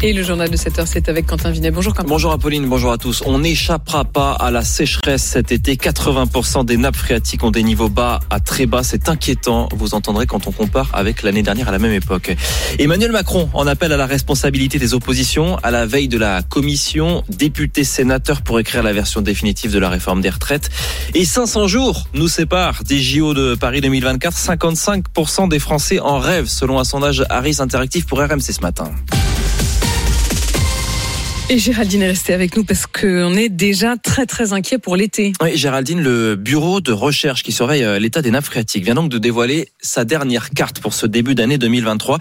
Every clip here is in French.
Et le journal de 7 heure, c'est avec Quentin Vinet. Bonjour Quentin. Bonjour Apolline, bonjour à tous. On n'échappera pas à la sécheresse cet été. 80% des nappes phréatiques ont des niveaux bas à très bas. C'est inquiétant, vous entendrez quand on compare avec l'année dernière à la même époque. Emmanuel Macron en appelle à la responsabilité des oppositions à la veille de la commission députés sénateurs pour écrire la version définitive de la réforme des retraites. Et 500 jours nous séparent des JO de Paris 2024. 55% des Français en rêvent selon un sondage Harris Interactif pour RMC ce matin. Et Géraldine est restée avec nous parce qu'on est déjà très très inquiet pour l'été. Oui, Géraldine, le bureau de recherche qui surveille euh, l'état des nappes phréatiques vient donc de dévoiler sa dernière carte pour ce début d'année 2023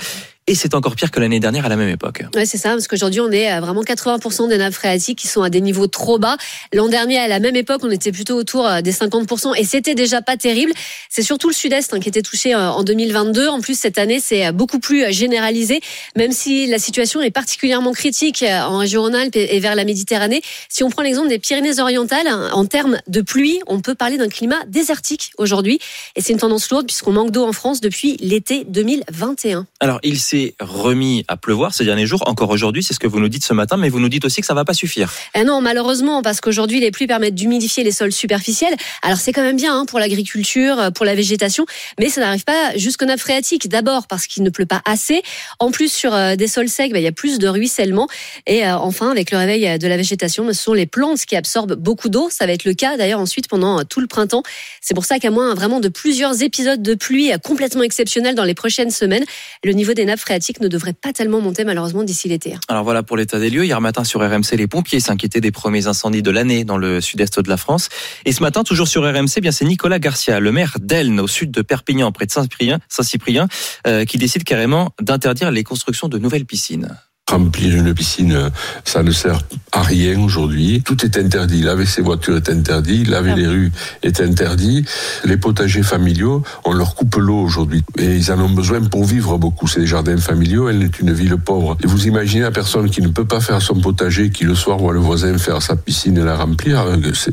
et c'est encore pire que l'année dernière à la même époque. Ouais, c'est ça, parce qu'aujourd'hui, on est à vraiment 80% des nappes phréatiques qui sont à des niveaux trop bas. L'an dernier, à la même époque, on était plutôt autour euh, des 50%, et c'était déjà pas terrible. C'est surtout le sud-est hein, qui était touché euh, en 2022. En plus, cette année, c'est euh, beaucoup plus généralisé, même si la situation est particulièrement critique en région Rhône-Alpes et vers la Méditerranée. Si on prend l'exemple des Pyrénées-Orientales, hein, en termes de pluie, on peut parler d'un climat désertique aujourd'hui, et c'est une tendance lourde puisqu'on manque d'eau en France depuis l'été 2021. Alors, il s'est remis à pleuvoir ces derniers jours, encore aujourd'hui, c'est ce que vous nous dites ce matin, mais vous nous dites aussi que ça va pas suffire. Eh non, malheureusement, parce qu'aujourd'hui les pluies permettent d'humidifier les sols superficiels. Alors c'est quand même bien hein, pour l'agriculture, pour la végétation, mais ça n'arrive pas jusqu'aux nappes phréatiques. D'abord parce qu'il ne pleut pas assez. En plus, sur euh, des sols secs, bah, il y a plus de ruissellement. Et euh, enfin, avec le réveil de la végétation, ce sont les plantes qui absorbent beaucoup d'eau. Ça va être le cas d'ailleurs ensuite pendant tout le printemps. C'est pour ça qu'à moins vraiment de plusieurs épisodes de pluie complètement exceptionnels dans les prochaines semaines, le niveau des nappes ne devrait pas tellement monter malheureusement d'ici l'été. Hein. Alors voilà pour l'état des lieux. Hier matin sur RMC, les pompiers s'inquiétaient des premiers incendies de l'année dans le sud-est de la France. Et ce matin, toujours sur RMC, eh bien c'est Nicolas Garcia, le maire d'Elne, au sud de Perpignan, près de Saint-Cyprien, Saint-Cyprien euh, qui décide carrément d'interdire les constructions de nouvelles piscines. Remplir une piscine, ça ne sert à rien aujourd'hui. Tout est interdit. Laver ses voitures est interdit. Laver les rues est interdit. Les potagers familiaux, on leur coupe l'eau aujourd'hui. Et ils en ont besoin pour vivre beaucoup. C'est des jardins familiaux. Elle est une ville pauvre. Et vous imaginez la personne qui ne peut pas faire son potager, qui le soir voit le voisin faire sa piscine et la remplir.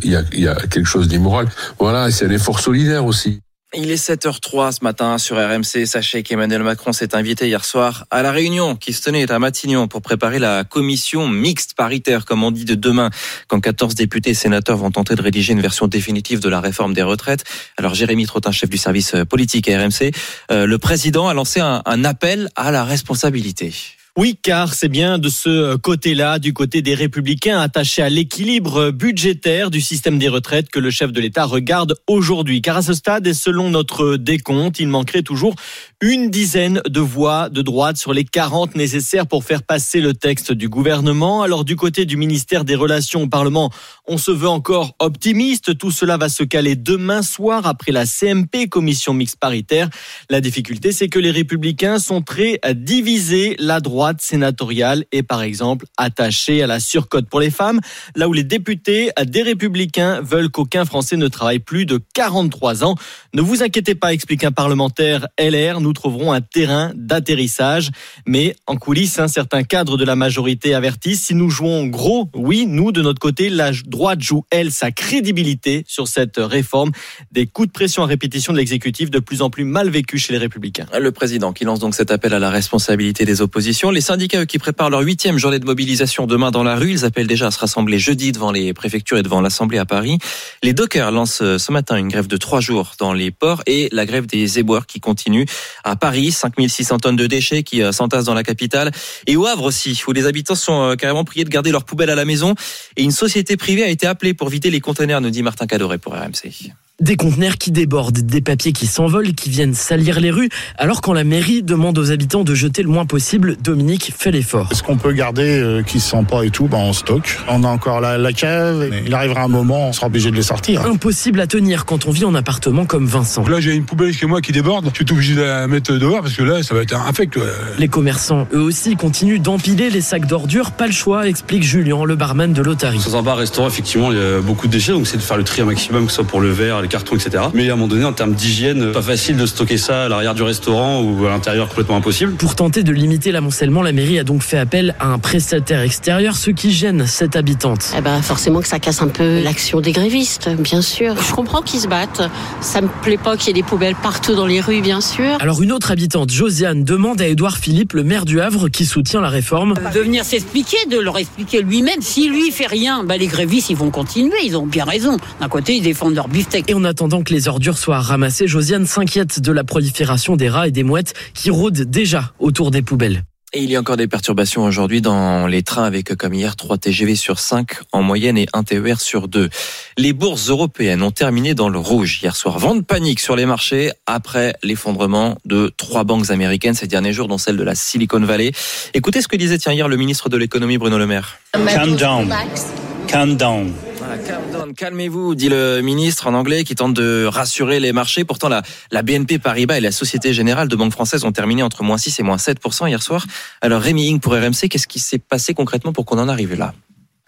Il y a, il y a quelque chose d'immoral. Voilà. C'est un effort solidaire aussi. Il est 7h03 ce matin sur RMC. Sachez qu'Emmanuel Macron s'est invité hier soir à la réunion qui se tenait à Matignon pour préparer la commission mixte paritaire, comme on dit, de demain, quand 14 députés et sénateurs vont tenter de rédiger une version définitive de la réforme des retraites. Alors Jérémy Trottin, chef du service politique à RMC, euh, le président a lancé un appel à la responsabilité. Oui, car c'est bien de ce côté-là, du côté des républicains attachés à l'équilibre budgétaire du système des retraites que le chef de l'État regarde aujourd'hui. Car à ce stade, et selon notre décompte, il manquerait toujours une dizaine de voix de droite sur les 40 nécessaires pour faire passer le texte du gouvernement. Alors du côté du ministère des Relations au Parlement, on se veut encore optimiste. Tout cela va se caler demain soir après la CMP, commission mixte paritaire. La difficulté, c'est que les républicains sont très divisés. La droite sénatoriale est par exemple attachée à la surcote pour les femmes, là où les députés des républicains veulent qu'aucun Français ne travaille plus de 43 ans. Ne vous inquiétez pas, explique un parlementaire LR, nous trouverons un terrain d'atterrissage. Mais en coulisses, un certain cadre de la majorité avertissent, si nous jouons gros, oui, nous de notre côté, la droite joue, elle, sa crédibilité sur cette réforme. Des coups de pression à répétition de l'exécutif de plus en plus mal vécus chez les républicains. Le président qui lance donc cet appel à la responsabilité des oppositions. Les syndicats qui préparent leur huitième journée de mobilisation demain dans la rue, ils appellent déjà à se rassembler jeudi devant les préfectures et devant l'Assemblée à Paris. Les dockers lancent euh, ce matin une grève de trois jours dans les ports et la grève des éboueurs qui continue à Paris, 5600 tonnes de déchets qui euh, s'entassent dans la capitale et au Havre aussi, où les habitants sont euh, carrément priés de garder leurs poubelles à la maison et une société privée a été appelée pour vider les conteneurs, nous dit Martin Cadoret pour RMC. Des conteneurs qui débordent, des papiers qui s'envolent, qui viennent salir les rues. Alors quand la mairie demande aux habitants de jeter le moins possible, Dominique fait l'effort. Ce qu'on peut garder euh, qui se sent pas et tout, ben on stocke. On a encore la, la cave. Mais il arrivera un moment, on sera obligé de les sortir. Impossible à tenir quand on vit en appartement comme Vincent. Là j'ai une poubelle chez moi qui déborde. Je suis obligé de la mettre dehors parce que là ça va être un infect. Les commerçants, eux aussi, continuent d'empiler les sacs d'ordures. Pas le choix, explique Julien, le barman de l'Otari. Dans un bar restaurant, effectivement, il y a beaucoup de déchets, donc c'est de faire le tri un maximum, que ce soit pour le verre, les carton, etc. Mais à un moment donné, en termes d'hygiène, pas facile de stocker ça à l'arrière du restaurant ou à l'intérieur, complètement impossible. Pour tenter de limiter l'amoncellement, la mairie a donc fait appel à un prestataire extérieur, ce qui gêne cette habitante. Eh ben, forcément que ça casse un peu l'action des grévistes, bien sûr. Je comprends qu'ils se battent. Ça me plaît pas qu'il y ait des poubelles partout dans les rues, bien sûr. Alors une autre habitante, Josiane, demande à Édouard Philippe, le maire du Havre, qui soutient la réforme, de venir s'expliquer, de leur expliquer lui-même. Si lui fait rien, bah, les grévistes, ils vont continuer. Ils ont bien raison. D'un côté, ils défendent leur beefsteak. Et en attendant que les ordures soient ramassées, Josiane s'inquiète de la prolifération des rats et des mouettes qui rôdent déjà autour des poubelles. Et il y a encore des perturbations aujourd'hui dans les trains avec, comme hier, 3 TGV sur 5 en moyenne et 1 TER sur 2. Les bourses européennes ont terminé dans le rouge hier soir. Vente panique sur les marchés après l'effondrement de trois banques américaines ces derniers jours, dont celle de la Silicon Valley. Écoutez ce que disait hier le ministre de l'économie Bruno Le Maire. Calm down. Calm down. Calmez-vous, dit le ministre en anglais qui tente de rassurer les marchés. Pourtant, la, BNP Paribas et la Société Générale de Banque Française ont terminé entre moins 6 et moins 7% hier soir. Alors Rémi Ing pour RMC, qu'est-ce qui s'est passé concrètement pour qu'on en arrive là?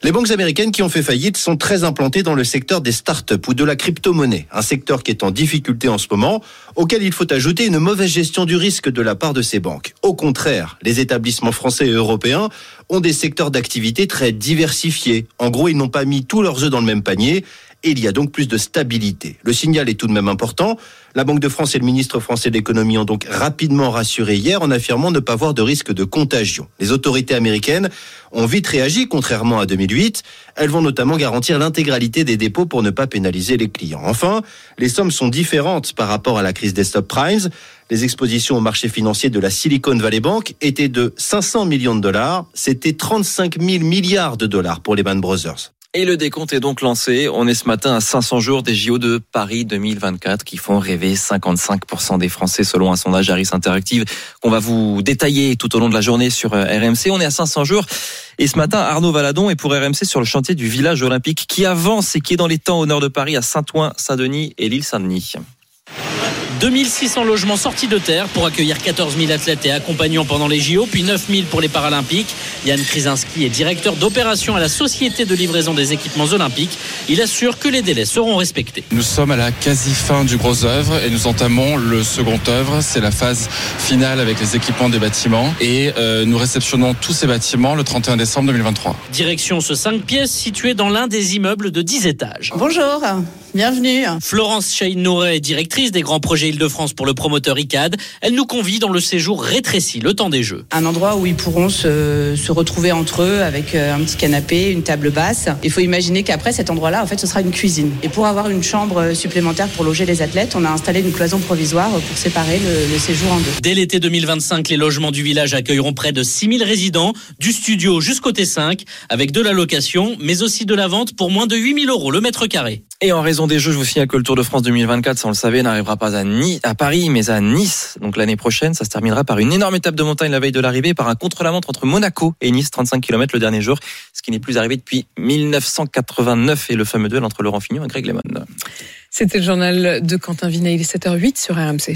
Les banques américaines qui ont fait faillite sont très implantées dans le secteur des startups ou de la crypto-monnaie, un secteur qui est en difficulté en ce moment, auquel il faut ajouter une mauvaise gestion du risque de la part de ces banques. Au contraire, les établissements français et européens ont des secteurs d'activité très diversifiés. En gros, ils n'ont pas mis tous leurs œufs dans le même panier il y a donc plus de stabilité. Le signal est tout de même important. La Banque de France et le ministre français de l'économie ont donc rapidement rassuré hier en affirmant ne pas voir de risque de contagion. Les autorités américaines ont vite réagi, contrairement à 2008. Elles vont notamment garantir l'intégralité des dépôts pour ne pas pénaliser les clients. Enfin, les sommes sont différentes par rapport à la crise des subprimes. Les expositions au marché financier de la Silicon Valley Bank étaient de 500 millions de dollars. C'était 35 000 milliards de dollars pour les Band Brothers. Et le décompte est donc lancé. On est ce matin à 500 jours des JO de Paris 2024 qui font rêver 55% des Français selon un sondage Harris Interactive qu'on va vous détailler tout au long de la journée sur euh, RMC. On est à 500 jours. Et ce matin, Arnaud Valadon est pour RMC sur le chantier du village olympique qui avance et qui est dans les temps au nord de Paris à Saint-Ouen, Saint-Denis et l'île Saint-Denis. 2600 logements sortis de terre pour accueillir 14 000 athlètes et accompagnants pendant les JO, puis 9 000 pour les Paralympiques. Yann Krizinski est directeur d'opération à la Société de livraison des équipements olympiques. Il assure que les délais seront respectés. Nous sommes à la quasi fin du gros œuvre et nous entamons le second œuvre. C'est la phase finale avec les équipements des bâtiments et euh, nous réceptionnons tous ces bâtiments le 31 décembre 2023. Direction ce 5 pièces situé dans l'un des immeubles de 10 étages. Bonjour, bienvenue. Florence Chaïn-Nouret est directrice des grands projets Île-de-France pour le promoteur ICAD. Elle nous convie dans le séjour rétréci, le temps des Jeux. Un endroit où ils pourront se, se retrouver entre eux avec euh, un petit canapé, une table basse. Il faut imaginer qu'après cet endroit-là, en fait, ce sera une cuisine. Et pour avoir une chambre supplémentaire pour loger les athlètes, on a installé une cloison provisoire pour séparer le, le séjour en deux. Dès l'été 2025, les logements du village accueilleront près de 6000 résidents, du studio jusqu'au T5, avec de la location, mais aussi de la vente pour moins de 8000 euros le mètre carré. Et en raison des Jeux, je vous signale que le Tour de France 2024, ça on le savait, n'arrivera pas à, Paris, mais à Nice. Donc l'année prochaine, ça se terminera par une énorme étape de montagne la veille de l'arrivée, par un contre-la-montre entre Monaco et Nice, 35 km le dernier jour, ce qui n'est plus arrivé depuis 1989 et le fameux duel entre Laurent Fignon et Greg Lemon. C'était le journal de Quentin Vinay, il est 7h08 sur RMC.